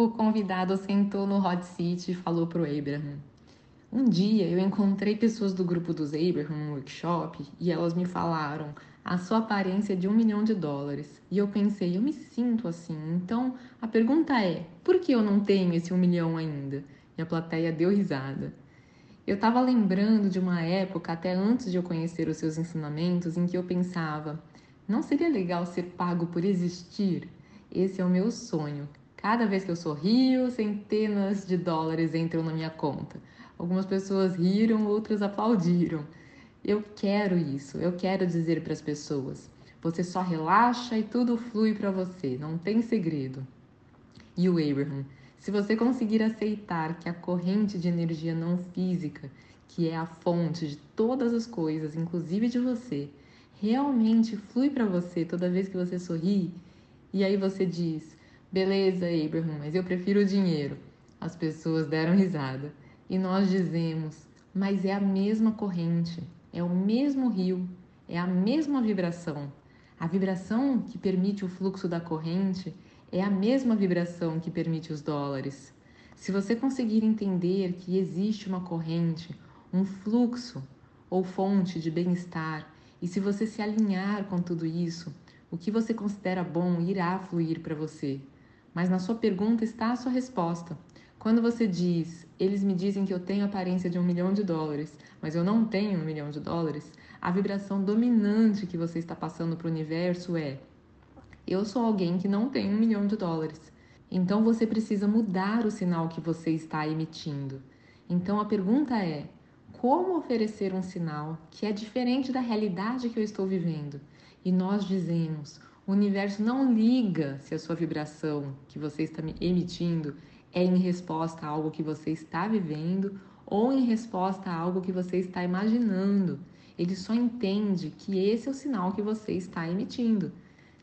O convidado sentou no hot seat e falou pro Abraham: Um dia eu encontrei pessoas do grupo dos Abraham no workshop e elas me falaram a sua aparência de um milhão de dólares. E eu pensei, eu me sinto assim. Então a pergunta é: por que eu não tenho esse um milhão ainda? E a plateia deu risada. Eu estava lembrando de uma época, até antes de eu conhecer os seus ensinamentos, em que eu pensava: não seria legal ser pago por existir? Esse é o meu sonho. Cada vez que eu sorrio, centenas de dólares entram na minha conta. Algumas pessoas riram, outras aplaudiram. Eu quero isso, eu quero dizer para as pessoas: você só relaxa e tudo flui para você, não tem segredo. E o Abraham, se você conseguir aceitar que a corrente de energia não física, que é a fonte de todas as coisas, inclusive de você, realmente flui para você toda vez que você sorri, e aí você diz: Beleza, Abraham, mas eu prefiro o dinheiro. As pessoas deram risada. E nós dizemos: Mas é a mesma corrente, é o mesmo rio, é a mesma vibração. A vibração que permite o fluxo da corrente é a mesma vibração que permite os dólares. Se você conseguir entender que existe uma corrente, um fluxo ou fonte de bem-estar, e se você se alinhar com tudo isso, o que você considera bom irá fluir para você. Mas na sua pergunta está a sua resposta. Quando você diz, eles me dizem que eu tenho a aparência de um milhão de dólares, mas eu não tenho um milhão de dólares, a vibração dominante que você está passando para o universo é: eu sou alguém que não tem um milhão de dólares. Então você precisa mudar o sinal que você está emitindo. Então a pergunta é: como oferecer um sinal que é diferente da realidade que eu estou vivendo? E nós dizemos: o universo não liga se a sua vibração que você está emitindo é em resposta a algo que você está vivendo ou em resposta a algo que você está imaginando. Ele só entende que esse é o sinal que você está emitindo.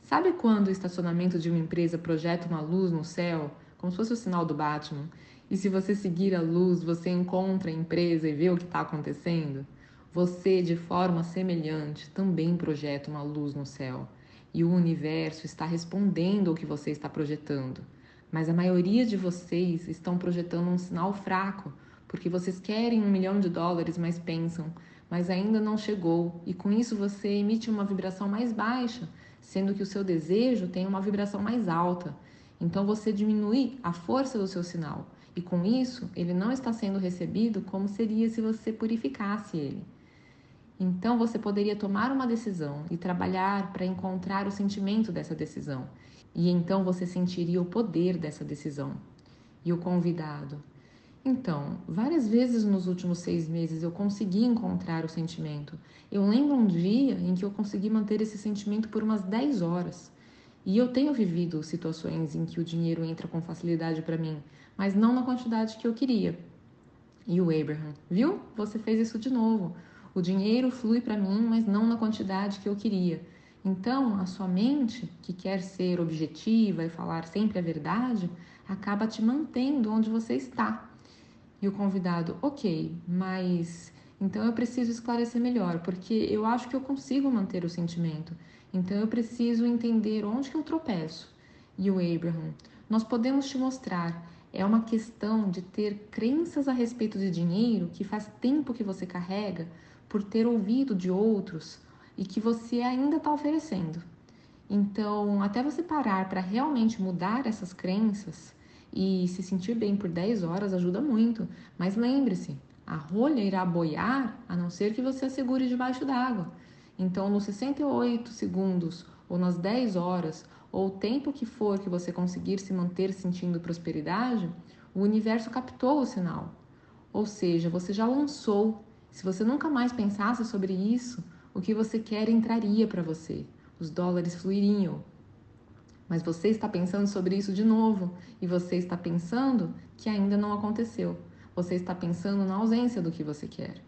Sabe quando o estacionamento de uma empresa projeta uma luz no céu, como se fosse o sinal do Batman? E se você seguir a luz, você encontra a empresa e vê o que está acontecendo? Você, de forma semelhante, também projeta uma luz no céu. E o universo está respondendo ao que você está projetando. Mas a maioria de vocês estão projetando um sinal fraco, porque vocês querem um milhão de dólares, mas pensam, mas ainda não chegou, e com isso você emite uma vibração mais baixa, sendo que o seu desejo tem uma vibração mais alta. Então você diminui a força do seu sinal, e com isso ele não está sendo recebido como seria se você purificasse ele. Então você poderia tomar uma decisão e trabalhar para encontrar o sentimento dessa decisão. E então você sentiria o poder dessa decisão. E o convidado. Então, várias vezes nos últimos seis meses eu consegui encontrar o sentimento. Eu lembro um dia em que eu consegui manter esse sentimento por umas 10 horas. E eu tenho vivido situações em que o dinheiro entra com facilidade para mim, mas não na quantidade que eu queria. E o Abraham, viu? Você fez isso de novo. O dinheiro flui para mim, mas não na quantidade que eu queria. Então, a sua mente, que quer ser objetiva e falar sempre a verdade, acaba te mantendo onde você está. E o convidado, ok, mas então eu preciso esclarecer melhor, porque eu acho que eu consigo manter o sentimento. Então eu preciso entender onde que eu tropeço. E o Abraham, nós podemos te mostrar. É uma questão de ter crenças a respeito de dinheiro que faz tempo que você carrega por ter ouvido de outros e que você ainda está oferecendo. Então, até você parar para realmente mudar essas crenças e se sentir bem por 10 horas ajuda muito. Mas lembre-se, a rolha irá boiar a não ser que você a segure debaixo d'água. Então, nos 68 segundos ou nas 10 horas, ou o tempo que for que você conseguir se manter sentindo prosperidade, o universo captou o sinal. Ou seja, você já lançou se você nunca mais pensasse sobre isso, o que você quer entraria para você, os dólares fluiriam. Mas você está pensando sobre isso de novo e você está pensando que ainda não aconteceu. Você está pensando na ausência do que você quer.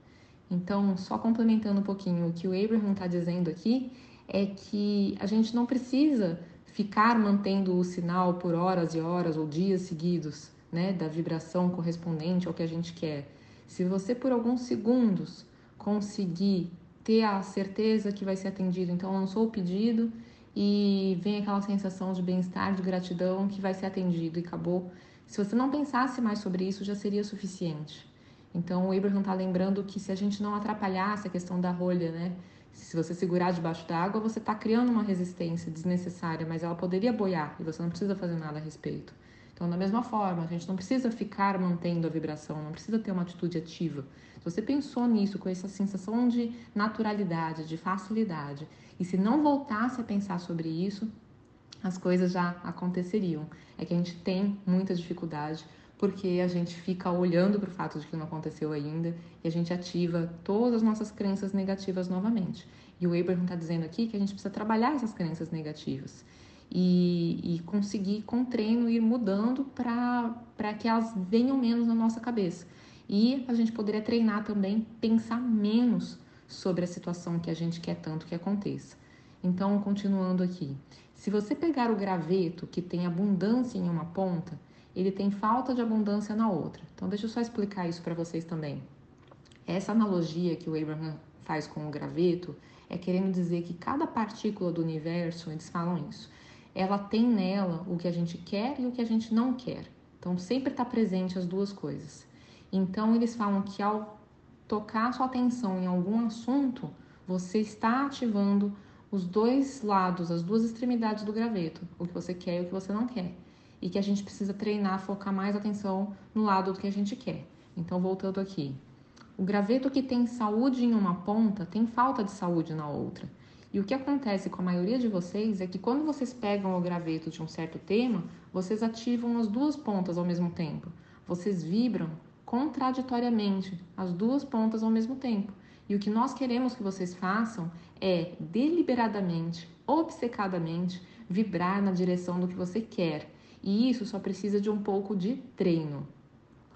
Então, só complementando um pouquinho, o que o Abraham está dizendo aqui é que a gente não precisa ficar mantendo o sinal por horas e horas ou dias seguidos, né, da vibração correspondente ao que a gente quer. Se você por alguns segundos conseguir ter a certeza que vai ser atendido, então lançou o pedido e vem aquela sensação de bem-estar, de gratidão que vai ser atendido e acabou. Se você não pensasse mais sobre isso, já seria suficiente. Então, o Abraham está lembrando que se a gente não atrapalhasse a questão da rolha, né? Se você segurar debaixo da água, você está criando uma resistência desnecessária, mas ela poderia boiar e você não precisa fazer nada a respeito. Então, da mesma forma, a gente não precisa ficar mantendo a vibração, não precisa ter uma atitude ativa. Se você pensou nisso com essa sensação de naturalidade, de facilidade, e se não voltasse a pensar sobre isso, as coisas já aconteceriam. É que a gente tem muita dificuldade porque a gente fica olhando para o fato de que não aconteceu ainda e a gente ativa todas as nossas crenças negativas novamente. E o Abraham está dizendo aqui que a gente precisa trabalhar essas crenças negativas e, e conseguir, com treino, ir mudando para que elas venham menos na nossa cabeça. E a gente poderia treinar também, pensar menos sobre a situação que a gente quer tanto que aconteça. Então, continuando aqui, se você pegar o graveto que tem abundância em uma ponta, ele tem falta de abundância na outra. Então, deixa eu só explicar isso para vocês também. Essa analogia que o Abraham faz com o graveto é querendo dizer que cada partícula do universo, eles falam isso, ela tem nela o que a gente quer e o que a gente não quer. Então, sempre está presente as duas coisas. Então, eles falam que ao tocar sua atenção em algum assunto, você está ativando os dois lados, as duas extremidades do graveto, o que você quer e o que você não quer e que a gente precisa treinar, focar mais atenção no lado do que a gente quer. Então, voltando aqui. O graveto que tem saúde em uma ponta tem falta de saúde na outra. E o que acontece com a maioria de vocês é que quando vocês pegam o graveto de um certo tema, vocês ativam as duas pontas ao mesmo tempo. Vocês vibram contraditoriamente as duas pontas ao mesmo tempo. E o que nós queremos que vocês façam é deliberadamente, obcecadamente, vibrar na direção do que você quer e isso só precisa de um pouco de treino.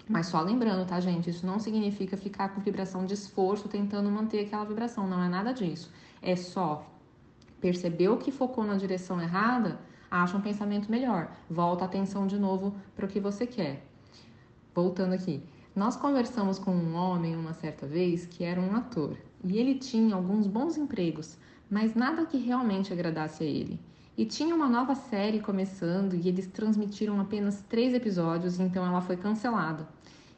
Mas só lembrando, tá, gente? Isso não significa ficar com vibração de esforço tentando manter aquela vibração. Não é nada disso. É só percebeu que focou na direção errada, acha um pensamento melhor. Volta a atenção de novo para o que você quer. Voltando aqui. Nós conversamos com um homem uma certa vez que era um ator. E ele tinha alguns bons empregos, mas nada que realmente agradasse a ele. E tinha uma nova série começando e eles transmitiram apenas três episódios, então ela foi cancelada.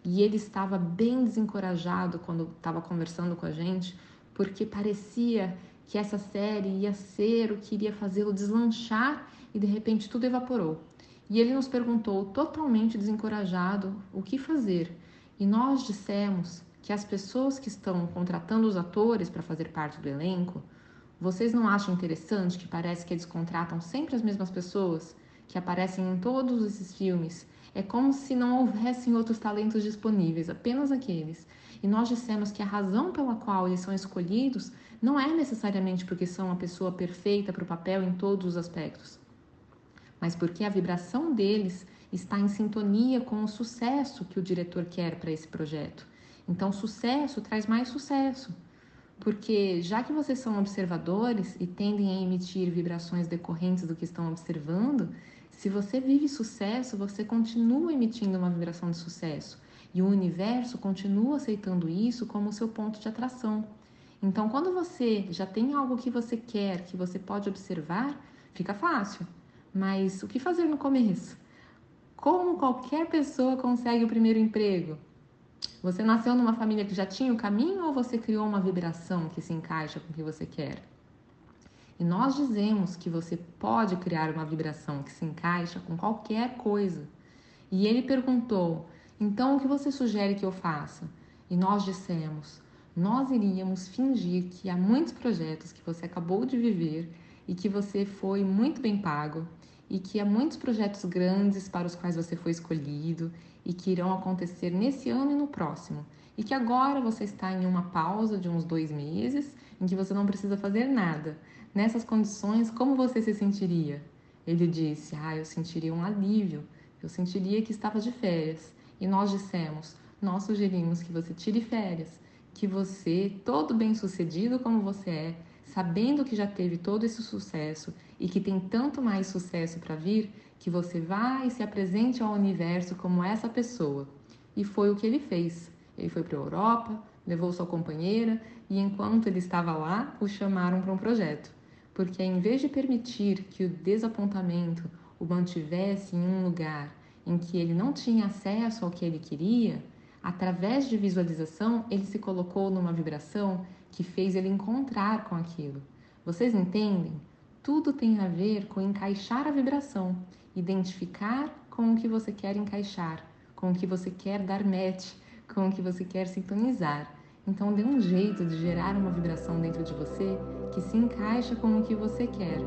E ele estava bem desencorajado quando estava conversando com a gente, porque parecia que essa série ia ser o que iria fazê-lo deslanchar e de repente tudo evaporou. E ele nos perguntou, totalmente desencorajado, o que fazer. E nós dissemos que as pessoas que estão contratando os atores para fazer parte do elenco vocês não acham interessante que parece que eles contratam sempre as mesmas pessoas que aparecem em todos esses filmes? É como se não houvessem outros talentos disponíveis, apenas aqueles. E nós dissemos que a razão pela qual eles são escolhidos não é necessariamente porque são a pessoa perfeita para o papel em todos os aspectos, mas porque a vibração deles está em sintonia com o sucesso que o diretor quer para esse projeto. Então, sucesso traz mais sucesso. Porque já que vocês são observadores e tendem a emitir vibrações decorrentes do que estão observando, se você vive sucesso, você continua emitindo uma vibração de sucesso e o universo continua aceitando isso como seu ponto de atração. Então, quando você já tem algo que você quer, que você pode observar, fica fácil. Mas o que fazer no começo? Como qualquer pessoa consegue o primeiro emprego? Você nasceu numa família que já tinha o caminho ou você criou uma vibração que se encaixa com o que você quer? E nós dizemos que você pode criar uma vibração que se encaixa com qualquer coisa. E ele perguntou: então o que você sugere que eu faça? E nós dissemos: nós iríamos fingir que há muitos projetos que você acabou de viver e que você foi muito bem pago e que há muitos projetos grandes para os quais você foi escolhido e que irão acontecer nesse ano e no próximo. E que agora você está em uma pausa de uns dois meses em que você não precisa fazer nada. Nessas condições, como você se sentiria? Ele disse: Ah, eu sentiria um alívio, eu sentiria que estava de férias. E nós dissemos: Nós sugerimos que você tire férias, que você, todo bem sucedido como você é, sabendo que já teve todo esse sucesso e que tem tanto mais sucesso para vir, que você vá e se apresente ao universo como essa pessoa. E foi o que ele fez. Ele foi para a Europa, levou sua companheira e enquanto ele estava lá, o chamaram para um projeto. porque em vez de permitir que o desapontamento o mantivesse em um lugar em que ele não tinha acesso ao que ele queria, através de visualização, ele se colocou numa vibração que fez ele encontrar com aquilo. Vocês entendem? Tudo tem a ver com encaixar a vibração, identificar com o que você quer encaixar, com o que você quer dar match, com o que você quer sintonizar. Então dê um jeito de gerar uma vibração dentro de você que se encaixa com o que você quer.